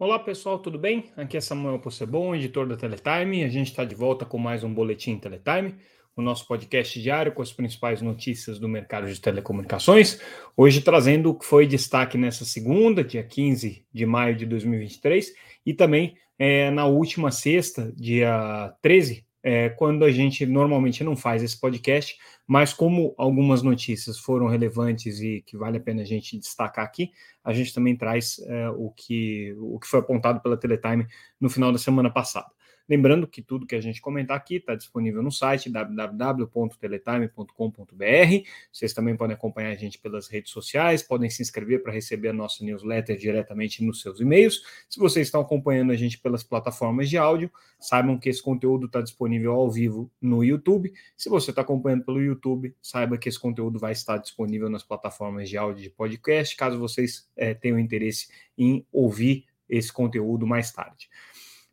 Olá pessoal, tudo bem? Aqui é Samuel Possebon, editor da Teletime. A gente está de volta com mais um Boletim Teletime, o nosso podcast diário com as principais notícias do mercado de telecomunicações. Hoje trazendo o que foi destaque nessa segunda, dia 15 de maio de 2023, e também é, na última sexta, dia 13 é, quando a gente normalmente não faz esse podcast, mas como algumas notícias foram relevantes e que vale a pena a gente destacar aqui, a gente também traz é, o, que, o que foi apontado pela Teletime no final da semana passada. Lembrando que tudo que a gente comentar aqui está disponível no site www.teletime.com.br. Vocês também podem acompanhar a gente pelas redes sociais, podem se inscrever para receber a nossa newsletter diretamente nos seus e-mails. Se vocês estão acompanhando a gente pelas plataformas de áudio, saibam que esse conteúdo está disponível ao vivo no YouTube. Se você está acompanhando pelo YouTube, saiba que esse conteúdo vai estar disponível nas plataformas de áudio de podcast, caso vocês é, tenham interesse em ouvir esse conteúdo mais tarde.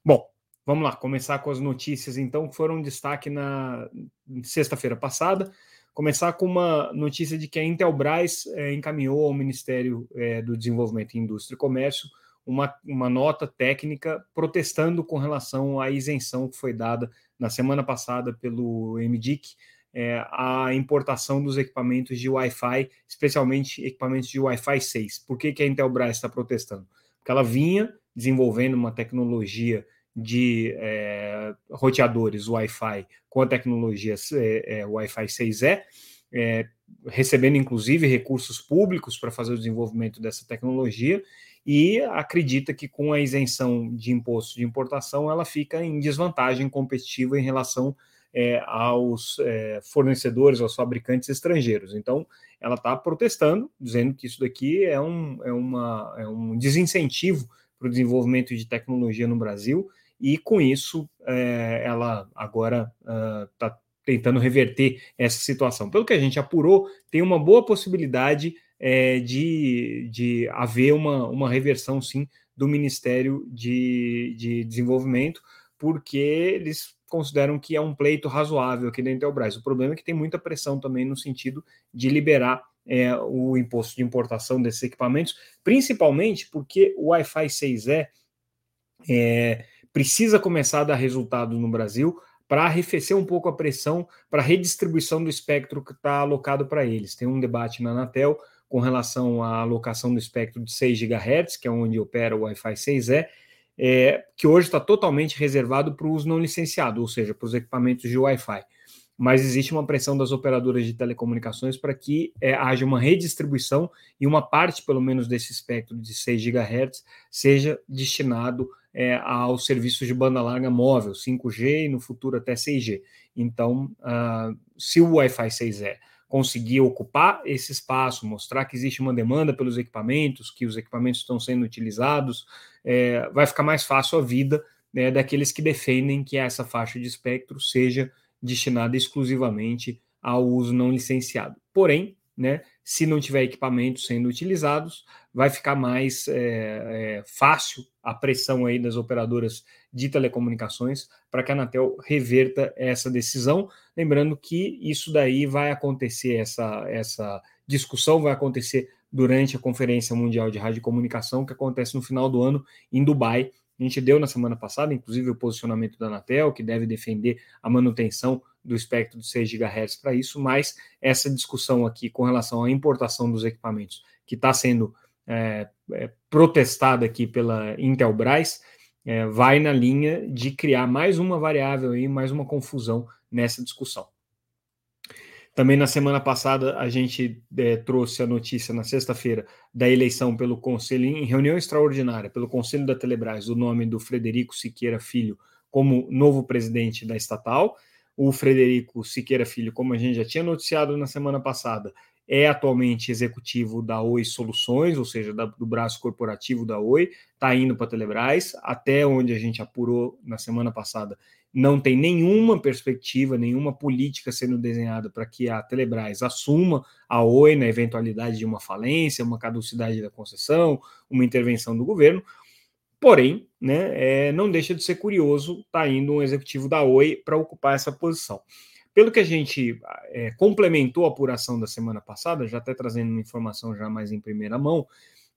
Bom, Vamos lá, começar com as notícias, então, foram destaque na sexta-feira passada. Começar com uma notícia de que a Intelbras é, encaminhou ao Ministério é, do Desenvolvimento, Indústria e Comércio uma, uma nota técnica protestando com relação à isenção que foi dada na semana passada pelo MDIC é, a importação dos equipamentos de Wi-Fi, especialmente equipamentos de Wi-Fi 6. Por que, que a Intelbras está protestando? Porque ela vinha desenvolvendo uma tecnologia de é, roteadores Wi-Fi com a tecnologia é, Wi-Fi 6E, é, recebendo inclusive recursos públicos para fazer o desenvolvimento dessa tecnologia, e acredita que com a isenção de imposto de importação ela fica em desvantagem competitiva em relação é, aos é, fornecedores, aos fabricantes estrangeiros. Então, ela está protestando, dizendo que isso daqui é um, é uma, é um desincentivo para o desenvolvimento de tecnologia no Brasil e com isso é, ela agora está uh, tentando reverter essa situação. Pelo que a gente apurou, tem uma boa possibilidade é, de, de haver uma, uma reversão, sim, do Ministério de, de Desenvolvimento, porque eles consideram que é um pleito razoável aqui da Intelbras. O problema é que tem muita pressão também no sentido de liberar é, o imposto de importação desses equipamentos, principalmente porque o Wi-Fi 6E é, precisa começar a dar resultado no Brasil para arrefecer um pouco a pressão para a redistribuição do espectro que está alocado para eles. Tem um debate na Anatel com relação à alocação do espectro de 6 GHz, que é onde opera o Wi-Fi 6E, é, que hoje está totalmente reservado para o uso não licenciado, ou seja, para os equipamentos de Wi-Fi. Mas existe uma pressão das operadoras de telecomunicações para que é, haja uma redistribuição e uma parte, pelo menos, desse espectro de 6 GHz seja destinado é, aos serviços de banda larga móvel, 5G e no futuro até 6G. Então, uh, se o Wi-Fi 6E conseguir ocupar esse espaço, mostrar que existe uma demanda pelos equipamentos, que os equipamentos estão sendo utilizados, é, vai ficar mais fácil a vida né, daqueles que defendem que essa faixa de espectro seja destinada exclusivamente ao uso não licenciado. Porém, né, se não tiver equipamentos sendo utilizados, vai ficar mais é, é, fácil a pressão aí das operadoras de telecomunicações para que a Anatel reverta essa decisão. Lembrando que isso daí vai acontecer, essa, essa discussão vai acontecer durante a Conferência Mundial de Rádio e Comunicação, que acontece no final do ano em Dubai. A gente deu na semana passada, inclusive, o posicionamento da Anatel, que deve defender a manutenção do espectro de 6 GHz para isso, mas essa discussão aqui com relação à importação dos equipamentos, que está sendo é, é, protestada aqui pela Intelbras, é, vai na linha de criar mais uma variável aí, mais uma confusão nessa discussão. Também na semana passada a gente é, trouxe a notícia na sexta-feira da eleição pelo Conselho, em reunião extraordinária, pelo Conselho da Telebrás, o nome do Frederico Siqueira Filho como novo presidente da estatal. O Frederico Siqueira Filho, como a gente já tinha noticiado na semana passada, é atualmente executivo da Oi Soluções, ou seja, da, do braço corporativo da Oi, está indo para a Telebrás, até onde a gente apurou na semana passada, não tem nenhuma perspectiva, nenhuma política sendo desenhada para que a Telebrás assuma a Oi na eventualidade de uma falência, uma caducidade da concessão, uma intervenção do governo. Porém, né, é, não deixa de ser curioso tá indo um executivo da Oi para ocupar essa posição. Pelo que a gente é, complementou a apuração da semana passada, já até trazendo uma informação já mais em primeira mão,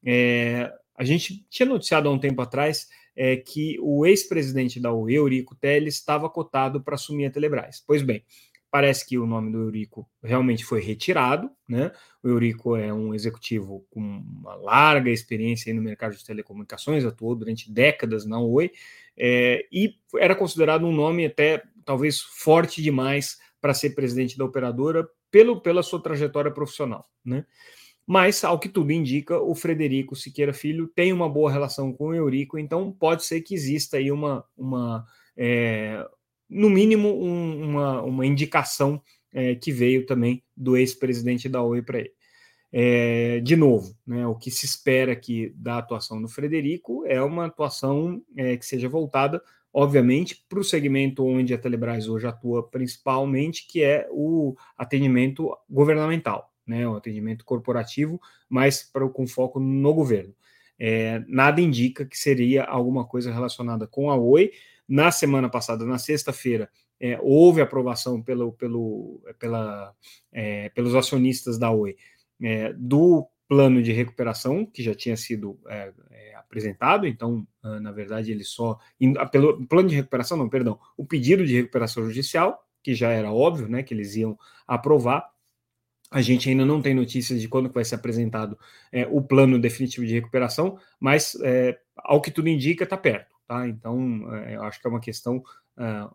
é, A gente tinha noticiado há um tempo atrás é, que o ex-presidente da Oi, Eurico Teles, estava cotado para assumir a Telebrás. Pois bem, parece que o nome do Eurico realmente foi retirado, né? O Eurico é um executivo com uma larga experiência no mercado de telecomunicações, atuou durante décadas na Oi, é, e era considerado um nome até talvez forte demais para ser presidente da operadora pelo, pela sua trajetória profissional, né? Mas, ao que tudo indica, o Frederico Siqueira Filho tem uma boa relação com o Eurico, então pode ser que exista aí uma, uma é, no mínimo, um, uma, uma indicação é, que veio também do ex-presidente da Oi para ele. É, de novo, né, o que se espera aqui da atuação do Frederico é uma atuação é, que seja voltada, obviamente, para o segmento onde a Telebrás hoje atua principalmente, que é o atendimento governamental né, o atendimento corporativo, mas para, com foco no governo. É, nada indica que seria alguma coisa relacionada com a Oi. Na semana passada, na sexta-feira, é, houve aprovação pelo, pelo, pela, é, pelos acionistas da Oi é, do plano de recuperação que já tinha sido é, é, apresentado. Então, ah, na verdade, ele só ah, pelo plano de recuperação, não, perdão, o pedido de recuperação judicial que já era óbvio, né, que eles iam aprovar. A gente ainda não tem notícias de quando vai ser apresentado é, o plano definitivo de recuperação, mas é, ao que tudo indica, está perto. Tá? Então, é, eu acho que é uma questão é,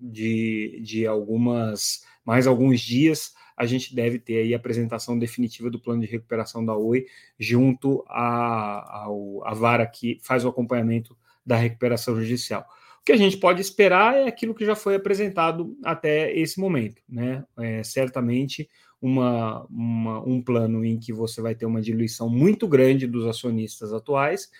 de, de algumas mais alguns dias a gente deve ter aí a apresentação definitiva do plano de recuperação da Oi junto à, à vara que faz o acompanhamento da recuperação judicial. O que a gente pode esperar é aquilo que já foi apresentado até esse momento, né? É, certamente uma, uma, um plano em que você vai ter uma diluição muito grande dos acionistas atuais.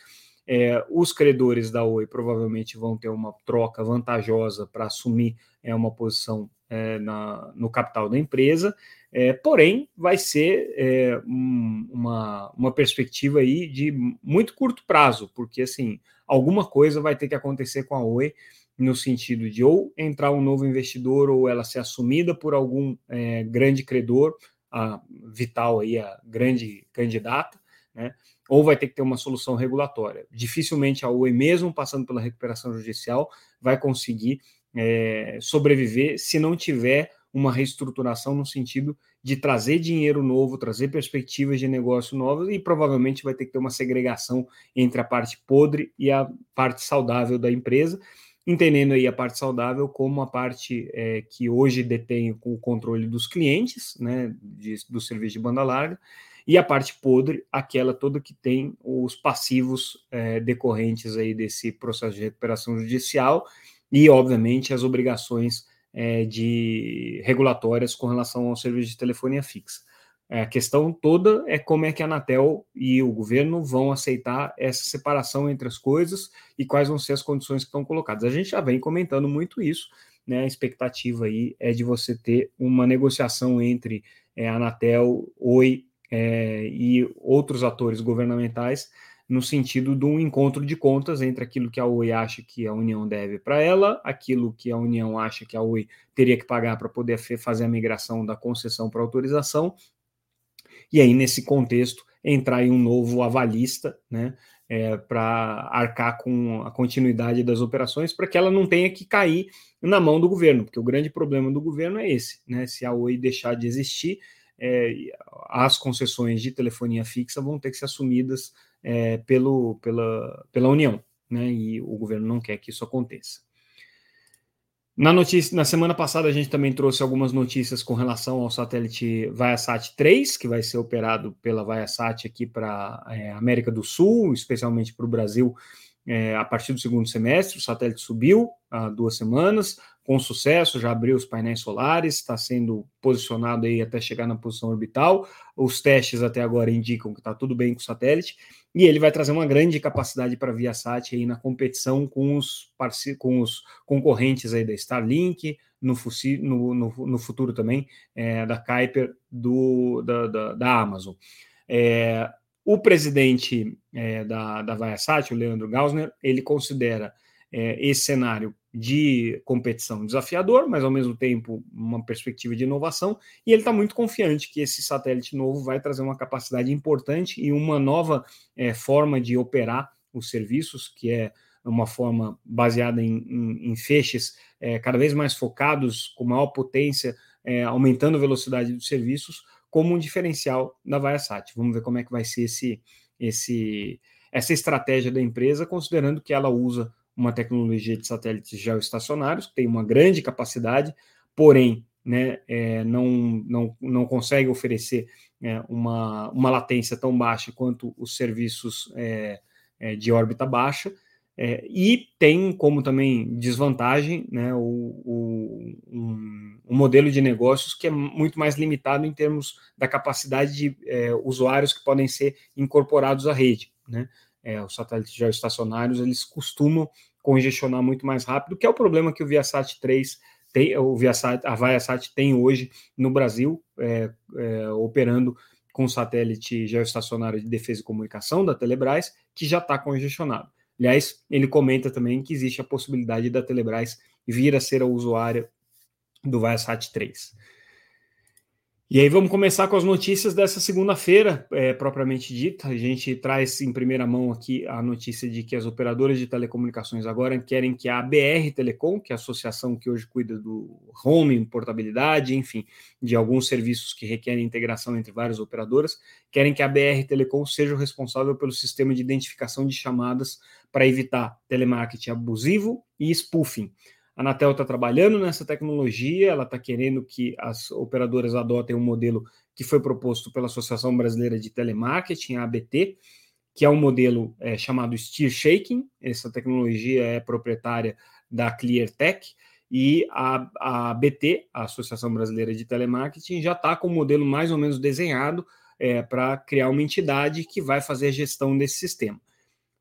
É, os credores da Oi provavelmente vão ter uma troca vantajosa para assumir é, uma posição é, na, no capital da empresa, é, porém vai ser é, um, uma, uma perspectiva aí de muito curto prazo, porque assim alguma coisa vai ter que acontecer com a Oi no sentido de ou entrar um novo investidor ou ela ser assumida por algum é, grande credor, a Vital aí, a grande candidata, né? ou vai ter que ter uma solução regulatória. Dificilmente a Oi, mesmo passando pela recuperação judicial, vai conseguir é, sobreviver se não tiver uma reestruturação no sentido de trazer dinheiro novo, trazer perspectivas de negócio novas e provavelmente vai ter que ter uma segregação entre a parte podre e a parte saudável da empresa entendendo aí a parte saudável como a parte é, que hoje detém o controle dos clientes, né, de, do serviço de banda larga, e a parte podre, aquela toda que tem os passivos é, decorrentes aí desse processo de recuperação judicial e, obviamente, as obrigações é, de regulatórias com relação ao serviço de telefonia fixa. É, a questão toda é como é que a Anatel e o governo vão aceitar essa separação entre as coisas e quais vão ser as condições que estão colocadas. A gente já vem comentando muito isso, né? A expectativa aí é de você ter uma negociação entre é, a Anatel, Oi é, e outros atores governamentais no sentido de um encontro de contas entre aquilo que a Oi acha que a União deve para ela, aquilo que a União acha que a Oi teria que pagar para poder fazer a migração da concessão para autorização e aí, nesse contexto, entrar aí um novo avalista, né, é, para arcar com a continuidade das operações, para que ela não tenha que cair na mão do governo, porque o grande problema do governo é esse, né, se a Oi deixar de existir, é, as concessões de telefonia fixa vão ter que ser assumidas é, pelo, pela, pela União, né, e o governo não quer que isso aconteça. Na notícia, na semana passada a gente também trouxe algumas notícias com relação ao satélite Viasat 3, que vai ser operado pela Viasat aqui para é, América do Sul, especialmente para o Brasil, é, a partir do segundo semestre. O satélite subiu há duas semanas, com sucesso, já abriu os painéis solares, está sendo posicionado aí até chegar na posição orbital. Os testes até agora indicam que está tudo bem com o satélite, e ele vai trazer uma grande capacidade para a Viasat aí na competição com os, com os concorrentes aí da Starlink, no, no, no, no futuro também é, da Kuiper do, da, da, da Amazon. É, o presidente é, da, da Viasat, o Leandro Gausner, ele considera é, esse cenário de competição desafiador, mas ao mesmo tempo uma perspectiva de inovação, e ele está muito confiante que esse satélite novo vai trazer uma capacidade importante e uma nova é, forma de operar os serviços, que é uma forma baseada em, em, em feixes é, cada vez mais focados, com maior potência, é, aumentando a velocidade dos serviços, como um diferencial da Viasat. Vamos ver como é que vai ser esse, esse, essa estratégia da empresa, considerando que ela usa uma tecnologia de satélites geoestacionários, que tem uma grande capacidade, porém né, é, não, não, não consegue oferecer é, uma, uma latência tão baixa quanto os serviços é, é de órbita baixa, é, e tem como também desvantagem né, o, o, um, um, modelo de negócios que é muito mais limitado em termos da capacidade de é, usuários que podem ser incorporados à rede. Né? Os satélites geoestacionários eles costumam congestionar muito mais rápido, que é o problema que o Viasat 3 tem, o Viasat, a Viasat tem hoje no Brasil, é, é, operando com satélite geoestacionário de defesa e comunicação da Telebrás, que já está congestionado. Aliás, ele comenta também que existe a possibilidade da Telebrás vir a ser a usuária do Viasat 3. E aí vamos começar com as notícias dessa segunda-feira, é, propriamente dita. A gente traz em primeira mão aqui a notícia de que as operadoras de telecomunicações agora querem que a BR Telecom, que é a associação que hoje cuida do roaming, portabilidade, enfim, de alguns serviços que requerem integração entre várias operadoras, querem que a BR Telecom seja o responsável pelo sistema de identificação de chamadas para evitar telemarketing abusivo e spoofing. A Anatel está trabalhando nessa tecnologia, ela está querendo que as operadoras adotem um modelo que foi proposto pela Associação Brasileira de Telemarketing, a ABT, que é um modelo é, chamado Steer Shaking. Essa tecnologia é proprietária da ClearTech e a, a ABT, a Associação Brasileira de Telemarketing, já está com um modelo mais ou menos desenhado é, para criar uma entidade que vai fazer a gestão desse sistema.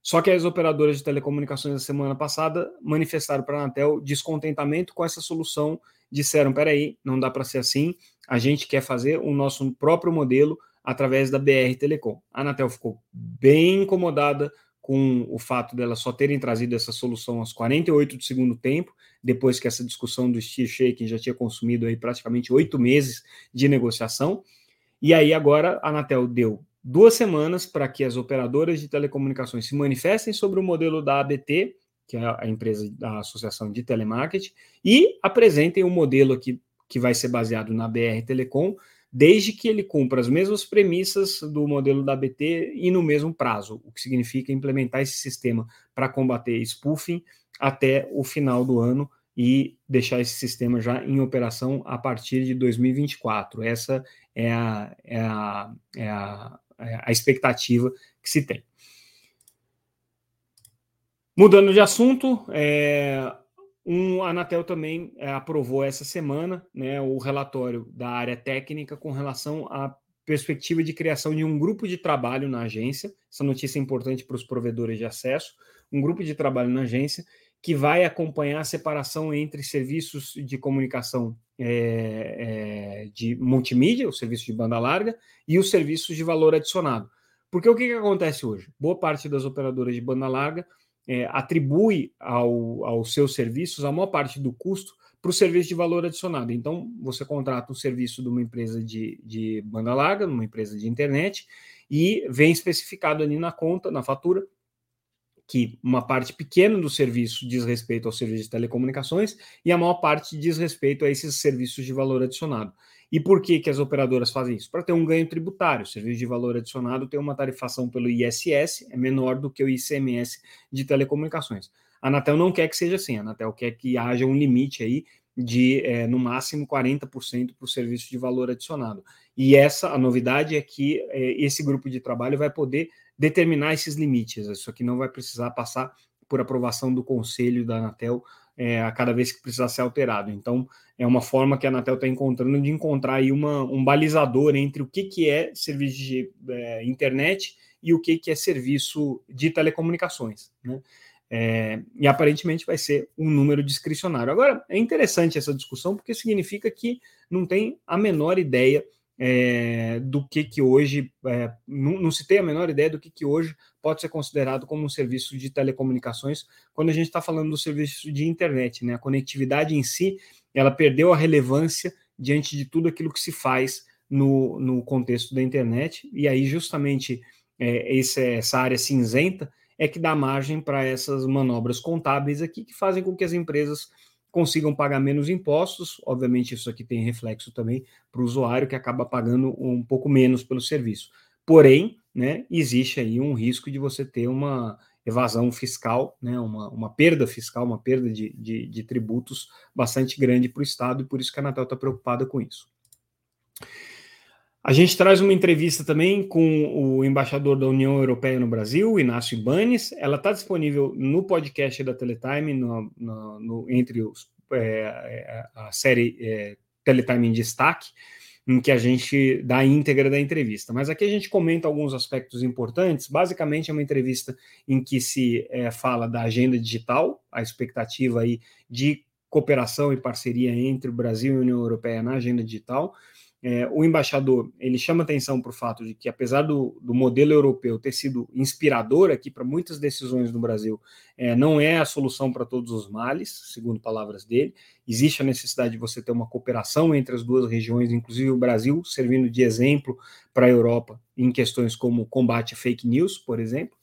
Só que as operadoras de telecomunicações na semana passada manifestaram para a Anatel descontentamento com essa solução, disseram: peraí, não dá para ser assim, a gente quer fazer o nosso próprio modelo através da BR Telecom. A Anatel ficou bem incomodada com o fato dela só terem trazido essa solução aos 48 do segundo tempo, depois que essa discussão do Steve Shaking já tinha consumido aí praticamente oito meses de negociação. E aí agora a Anatel deu duas semanas para que as operadoras de telecomunicações se manifestem sobre o modelo da ABT, que é a empresa da Associação de Telemarketing, e apresentem um modelo aqui que vai ser baseado na BR Telecom, desde que ele cumpra as mesmas premissas do modelo da ABT e no mesmo prazo, o que significa implementar esse sistema para combater spoofing até o final do ano e deixar esse sistema já em operação a partir de 2024. Essa é a, é a, é a a expectativa que se tem. Mudando de assunto, é, um, a Anatel também é, aprovou essa semana né, o relatório da área técnica com relação à perspectiva de criação de um grupo de trabalho na agência. Essa notícia é importante para os provedores de acesso. Um grupo de trabalho na agência que vai acompanhar a separação entre serviços de comunicação é, é, de multimídia, o serviço de banda larga, e os serviços de valor adicionado. Porque o que, que acontece hoje? Boa parte das operadoras de banda larga é, atribui ao, aos seus serviços a maior parte do custo para o serviço de valor adicionado. Então, você contrata um serviço de uma empresa de, de banda larga, numa empresa de internet, e vem especificado ali na conta, na fatura, que uma parte pequena do serviço diz respeito ao serviço de telecomunicações e a maior parte diz respeito a esses serviços de valor adicionado. E por que, que as operadoras fazem isso? Para ter um ganho tributário. O serviço de valor adicionado tem uma tarifação pelo ISS, é menor do que o ICMS de telecomunicações. A Anatel não quer que seja assim, a Anatel quer que haja um limite aí de, é, no máximo, 40% para o serviço de valor adicionado. E essa, a novidade é que é, esse grupo de trabalho vai poder determinar esses limites. Isso aqui não vai precisar passar por aprovação do conselho da Anatel é, a cada vez que precisar ser alterado. Então, é uma forma que a Anatel está encontrando de encontrar aí uma, um balizador entre o que, que é serviço de é, internet e o que, que é serviço de telecomunicações. Né? É, e aparentemente vai ser um número discricionário. Agora, é interessante essa discussão porque significa que não tem a menor ideia é, do que que hoje é, não, não, se tem a menor ideia do que que hoje pode ser considerado como um serviço de telecomunicações quando a gente está falando do serviço de internet, né? A conectividade em si, ela perdeu a relevância diante de tudo aquilo que se faz no, no contexto da internet e aí justamente é, esse, essa área cinzenta é que dá margem para essas manobras contábeis aqui que fazem com que as empresas consigam pagar menos impostos. Obviamente, isso aqui tem reflexo também para o usuário que acaba pagando um pouco menos pelo serviço. Porém, né, existe aí um risco de você ter uma evasão fiscal, né, uma, uma perda fiscal, uma perda de, de, de tributos bastante grande para o Estado, e por isso que a Anatel está preocupada com isso. A gente traz uma entrevista também com o embaixador da União Europeia no Brasil, Inácio Ibanes. Ela está disponível no podcast da Teletime, no, no, no entre os, é, é, a série é, Teletime em Destaque, em que a gente dá a íntegra da entrevista. Mas aqui a gente comenta alguns aspectos importantes. Basicamente, é uma entrevista em que se é, fala da agenda digital, a expectativa aí de cooperação e parceria entre o Brasil e a União Europeia na agenda digital é, o embaixador ele chama atenção para o fato de que, apesar do, do, modelo europeu ter sido inspirador aqui para muitas decisões no Brasil, é, não é a solução para todos os males, segundo palavras dele. Existe a necessidade de você ter uma cooperação entre as duas regiões, inclusive o Brasil servindo de exemplo para a Europa em questões como combate a fake news, por exemplo.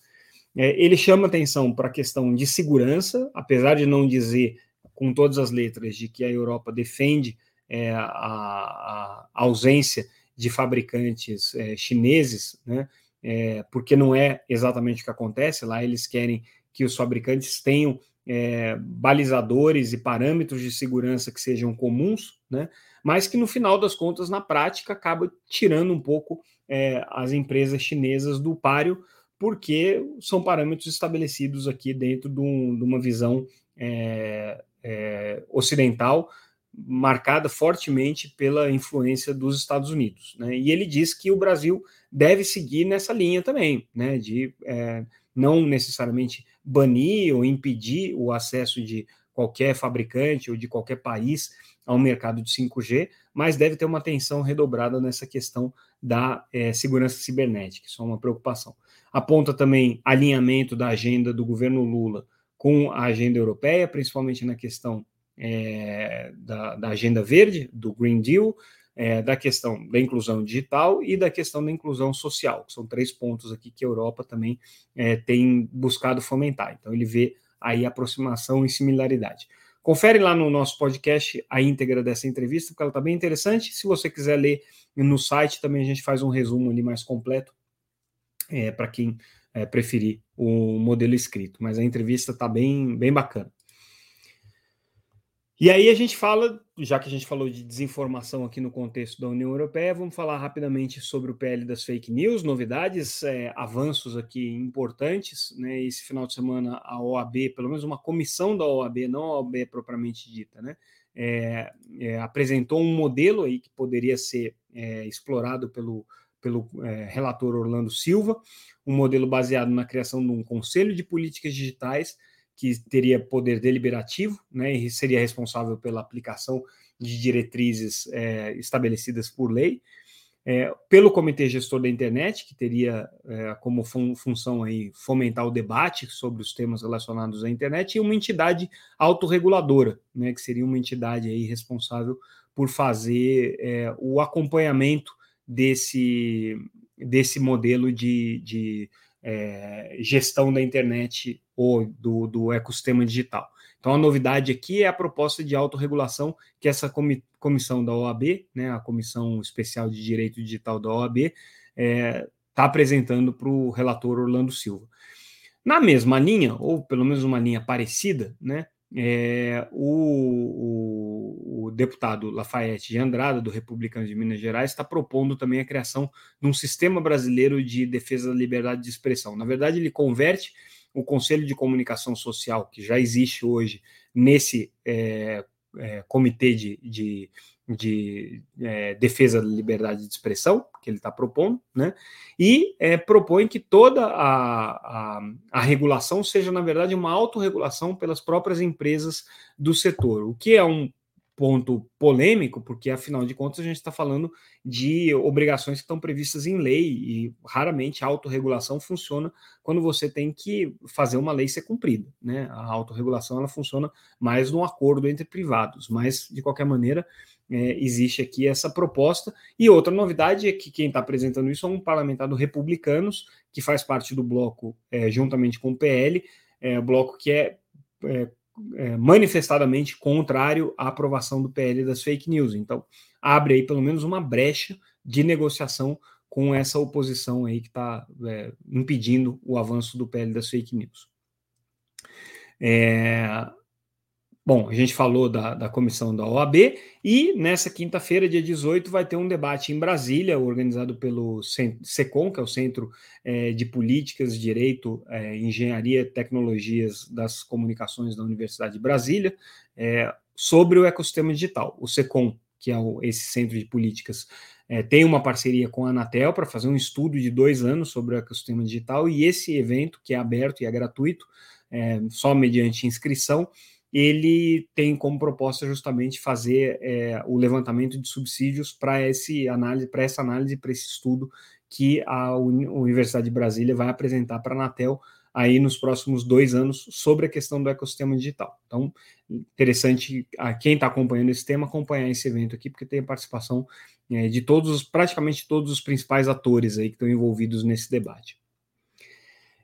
É, ele chama atenção para a questão de segurança, apesar de não dizer com todas as letras de que a Europa defende é, a, a, ausência de fabricantes é, chineses, né? É, porque não é exatamente o que acontece. Lá eles querem que os fabricantes tenham é, balizadores e parâmetros de segurança que sejam comuns, né? mas que no final das contas, na prática, acaba tirando um pouco é, as empresas chinesas do páreo, porque são parâmetros estabelecidos aqui dentro de, um, de uma visão é, é ocidental marcada fortemente pela influência dos Estados Unidos. Né? E ele diz que o Brasil deve seguir nessa linha também, né? de é, não necessariamente banir ou impedir o acesso de qualquer fabricante ou de qualquer país ao mercado de 5G, mas deve ter uma atenção redobrada nessa questão da é, segurança cibernética, isso é uma preocupação. Aponta também alinhamento da agenda do governo Lula com a agenda europeia, principalmente na questão é, da, da, agenda verde, do Green Deal, é, da questão da inclusão digital e da questão da inclusão social, que são três pontos aqui que a Europa também é, tem buscado fomentar. Então, ele vê aí aproximação e similaridade. Confere lá no nosso podcast a íntegra dessa entrevista, porque ela está bem interessante. Se você quiser ler no site, também a gente faz um resumo ali mais completo é, para quem é, preferir o modelo escrito. Mas a entrevista está bem, bem bacana. E aí a gente fala, já que a gente falou de desinformação aqui no contexto da União Europeia, vamos falar rapidamente sobre o PL das fake news, novidades, é, avanços aqui importantes. Né? Esse final de semana a OAB, pelo menos uma comissão da OAB, não a OAB propriamente dita, né? É, é, apresentou um modelo aí que poderia ser é, explorado pelo, pelo é, relator Orlando Silva, um modelo baseado na criação de um conselho de políticas digitais que teria poder deliberativo, né, e seria responsável pela aplicação de diretrizes é, estabelecidas por lei, é, pelo Comitê Gestor da Internet, que teria é, como fun função aí fomentar o debate sobre os temas relacionados à internet, e uma entidade autorreguladora, né, que seria uma entidade aí responsável por fazer é, o acompanhamento desse, desse modelo de, de é, gestão da internet ou do, do ecossistema digital. Então, a novidade aqui é a proposta de autorregulação que essa comissão da OAB, né, a Comissão Especial de Direito Digital da OAB, está é, tá apresentando para o relator Orlando Silva. Na mesma linha, ou pelo menos uma linha parecida, né, é, o, o, o, deputado Lafayette de Andrada, do Republicano de Minas Gerais, está propondo também a criação de um sistema brasileiro de defesa da liberdade de expressão. Na verdade, ele converte o Conselho de Comunicação Social, que já existe hoje nesse é, é, comitê de, de de é, defesa da liberdade de expressão, que ele está propondo, né? e é, propõe que toda a, a, a, regulação seja, na verdade, uma autorregulação pelas próprias empresas do setor, o que é um ponto polêmico, porque afinal de contas a gente está falando de obrigações que estão previstas em lei e raramente a autorregulação funciona quando você tem que fazer uma lei ser cumprida. Né? A autorregulação ela funciona mais num acordo entre privados, mas de qualquer maneira é, existe aqui essa proposta. E outra novidade é que quem está apresentando isso é um parlamentar do Republicanos, que faz parte do bloco é, juntamente com o PL, é, bloco que é, é, manifestadamente contrário à aprovação do PL das fake news. Então, abre aí pelo menos uma brecha de negociação com essa oposição aí que está é, impedindo o avanço do PL das fake news. É, Bom, a gente falou da, da comissão da OAB e nessa quinta-feira, dia 18, vai ter um debate em Brasília, organizado pelo SECOM, que é o Centro é, de Políticas, Direito, é, Engenharia e Tecnologias das Comunicações da Universidade de Brasília, é, sobre o ecossistema digital. O SECOM, que é o, esse Centro de Políticas, é, tem uma parceria com a Anatel para fazer um estudo de dois anos sobre o ecossistema digital e esse evento, que é aberto e é gratuito, é, só mediante inscrição, ele tem como proposta justamente fazer é, o levantamento de subsídios para análise, para essa análise, para esse estudo que a Universidade de Brasília vai apresentar para a Anatel aí nos próximos dois anos sobre a questão do ecossistema digital. Então, interessante a quem está acompanhando esse tema acompanhar esse evento aqui, porque tem a participação é, de todos, praticamente todos os principais atores aí que estão envolvidos nesse debate.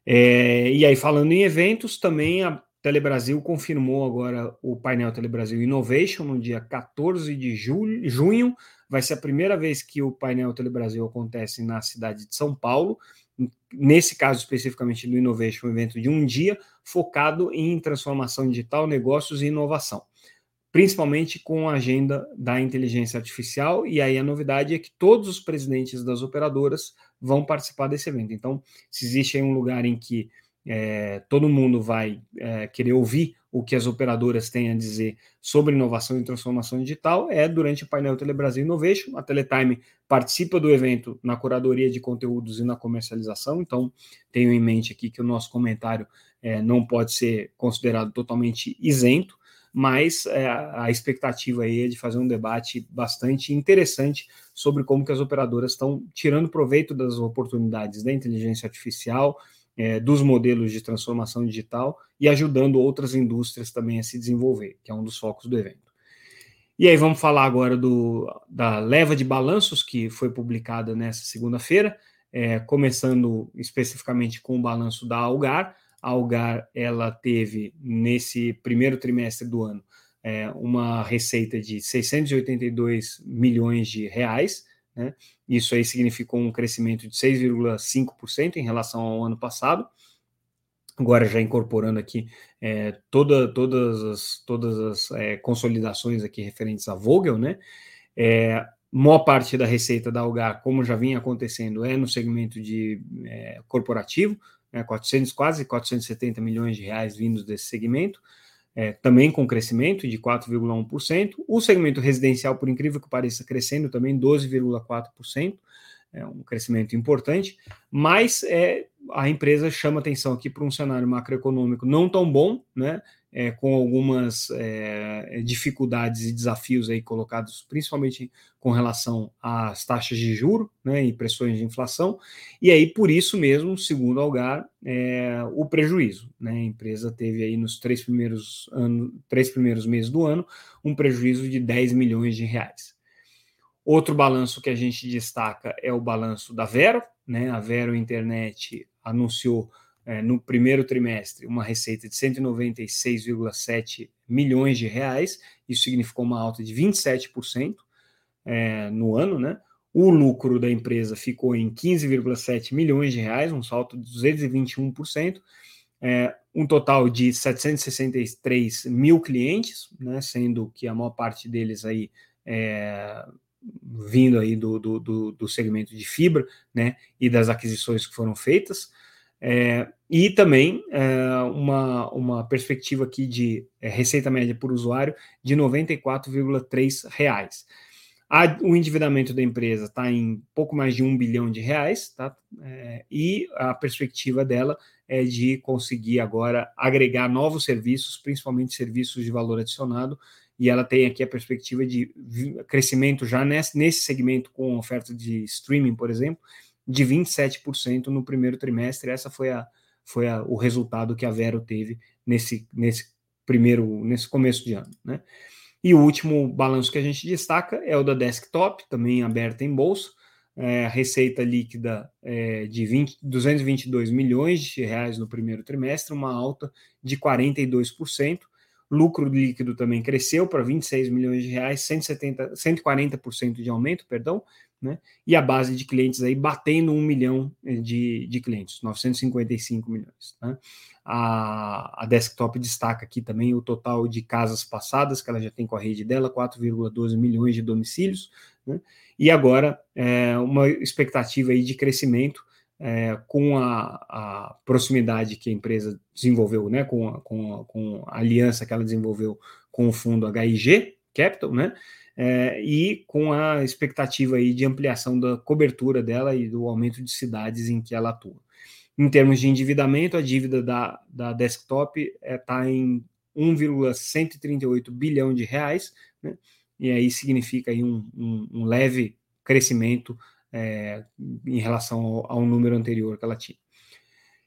É, e aí, falando em eventos, também a Telebrasil confirmou agora o painel Telebrasil Innovation no dia 14 de julho, junho. Vai ser a primeira vez que o painel Telebrasil acontece na cidade de São Paulo. Nesse caso especificamente do Innovation, um evento de um dia focado em transformação digital, negócios e inovação, principalmente com a agenda da inteligência artificial. E aí a novidade é que todos os presidentes das operadoras vão participar desse evento. Então, se existe aí um lugar em que é, todo mundo vai é, querer ouvir o que as operadoras têm a dizer sobre inovação e transformação digital é durante o painel Telebrasil Innovation. A Teletime participa do evento na curadoria de conteúdos e na comercialização, então tenho em mente aqui que o nosso comentário é, não pode ser considerado totalmente isento, mas é, a expectativa aí é de fazer um debate bastante interessante sobre como que as operadoras estão tirando proveito das oportunidades da inteligência artificial, é, dos modelos de transformação digital e ajudando outras indústrias também a se desenvolver, que é um dos focos do evento. E aí vamos falar agora do, da leva de balanços que foi publicada nessa segunda-feira, é, começando especificamente com o balanço da Algar. A Algar ela teve nesse primeiro trimestre do ano é, uma receita de 682 milhões de reais, né? Isso aí significou um crescimento de 6,5% em relação ao ano passado. Agora já incorporando aqui é, toda, todas as, todas as é, consolidações aqui referentes a Vogel, né? É, maior parte da receita da Algar, como já vinha acontecendo, é no segmento de é, corporativo, né, 400, quase 470 milhões de reais vindos desse segmento é, também com crescimento de 4,1%. O segmento residencial, por incrível que pareça, crescendo também 12,4%, é um crescimento importante, mas é, a empresa chama atenção aqui para um cenário macroeconômico não tão bom, né? É, com algumas é, dificuldades e desafios aí colocados, principalmente com relação às taxas de juro né, e pressões de inflação, e aí por isso mesmo, segundo Algar, é, o prejuízo. Né, a empresa teve aí nos três primeiros, anos, três primeiros meses do ano um prejuízo de 10 milhões de reais. Outro balanço que a gente destaca é o balanço da Vero, né? A Vero Internet anunciou é, no primeiro trimestre uma receita de 196,7 milhões de reais, isso significou uma alta de 27% é, no ano, né? O lucro da empresa ficou em 15,7 milhões de reais, um salto de 221%, é, um total de 763 mil clientes, né, sendo que a maior parte deles aí é, vindo aí do, do, do, do segmento de fibra, né, e das aquisições que foram feitas. É, e também é, uma, uma perspectiva aqui de é, receita média por usuário de R$ 94,3. A, o endividamento da empresa está em pouco mais de um bilhão de reais, tá? É, e a perspectiva dela é de conseguir agora agregar novos serviços, principalmente serviços de valor adicionado, e ela tem aqui a perspectiva de crescimento já nesse segmento com oferta de streaming, por exemplo, de 27% no primeiro trimestre. Essa foi, a, foi a, o resultado que a Vero teve nesse, nesse primeiro, nesse começo de ano, né? E o último balanço que a gente destaca é o da Desktop, também aberta em bolsa, é, receita líquida é, de 20, 222 milhões de reais no primeiro trimestre, uma alta de 42%. Lucro líquido também cresceu para 26 milhões de reais, 170, 140% de aumento, perdão, né? E a base de clientes aí batendo um milhão de, de clientes, 955 milhões. Né? A, a desktop destaca aqui também o total de casas passadas que ela já tem com a rede dela, 4,12 milhões de domicílios, né? E agora é, uma expectativa aí de crescimento é, com a, a, proximidade que a empresa desenvolveu, né, com a, com, a, com a aliança que ela desenvolveu com o fundo HIG Capital, né, é, e com a expectativa aí de ampliação da cobertura dela e do aumento de cidades em que ela atua. Em termos de endividamento, a dívida da, da desktop está é, tá em 1,138 bilhão de reais, né, e aí significa aí um, um, um leve crescimento é, em relação ao, ao, número anterior que ela tinha.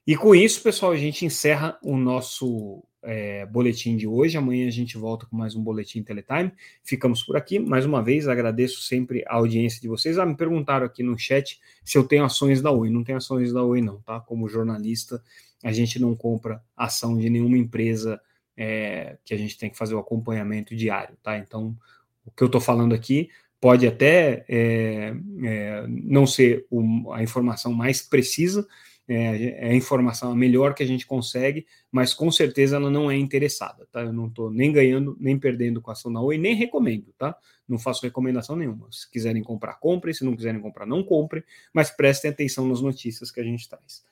E com isso, pessoal, a gente encerra o nosso é, boletim de hoje. Amanhã a gente volta com mais um boletim Teletime. Ficamos por aqui. Mais uma vez, agradeço sempre a audiência de vocês. Ah, me perguntaram aqui no chat se eu tenho ações da Oi. Não tenho ações da Oi, não, tá? Como jornalista, a gente não compra ação de nenhuma empresa é, que a gente tem que fazer o acompanhamento diário, tá? Então, o que eu estou falando aqui pode até é, é, não ser o, a informação mais precisa, é, é, a informação a melhor que a gente consegue, mas com certeza ela não é interessada, tá? Eu não estou nem ganhando, nem perdendo com a ação da Oi, nem recomendo, tá? Não faço recomendação nenhuma. Se quiserem comprar, comprem. Se não quiserem comprar, não comprem, mas prestem atenção nas notícias que a gente traz.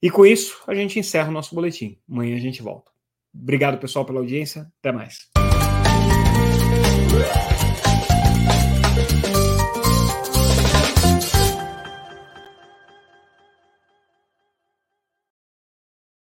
E com isso, a gente encerra o nosso boletim. Amanhã a gente volta. Obrigado, pessoal, pela audiência. Até mais.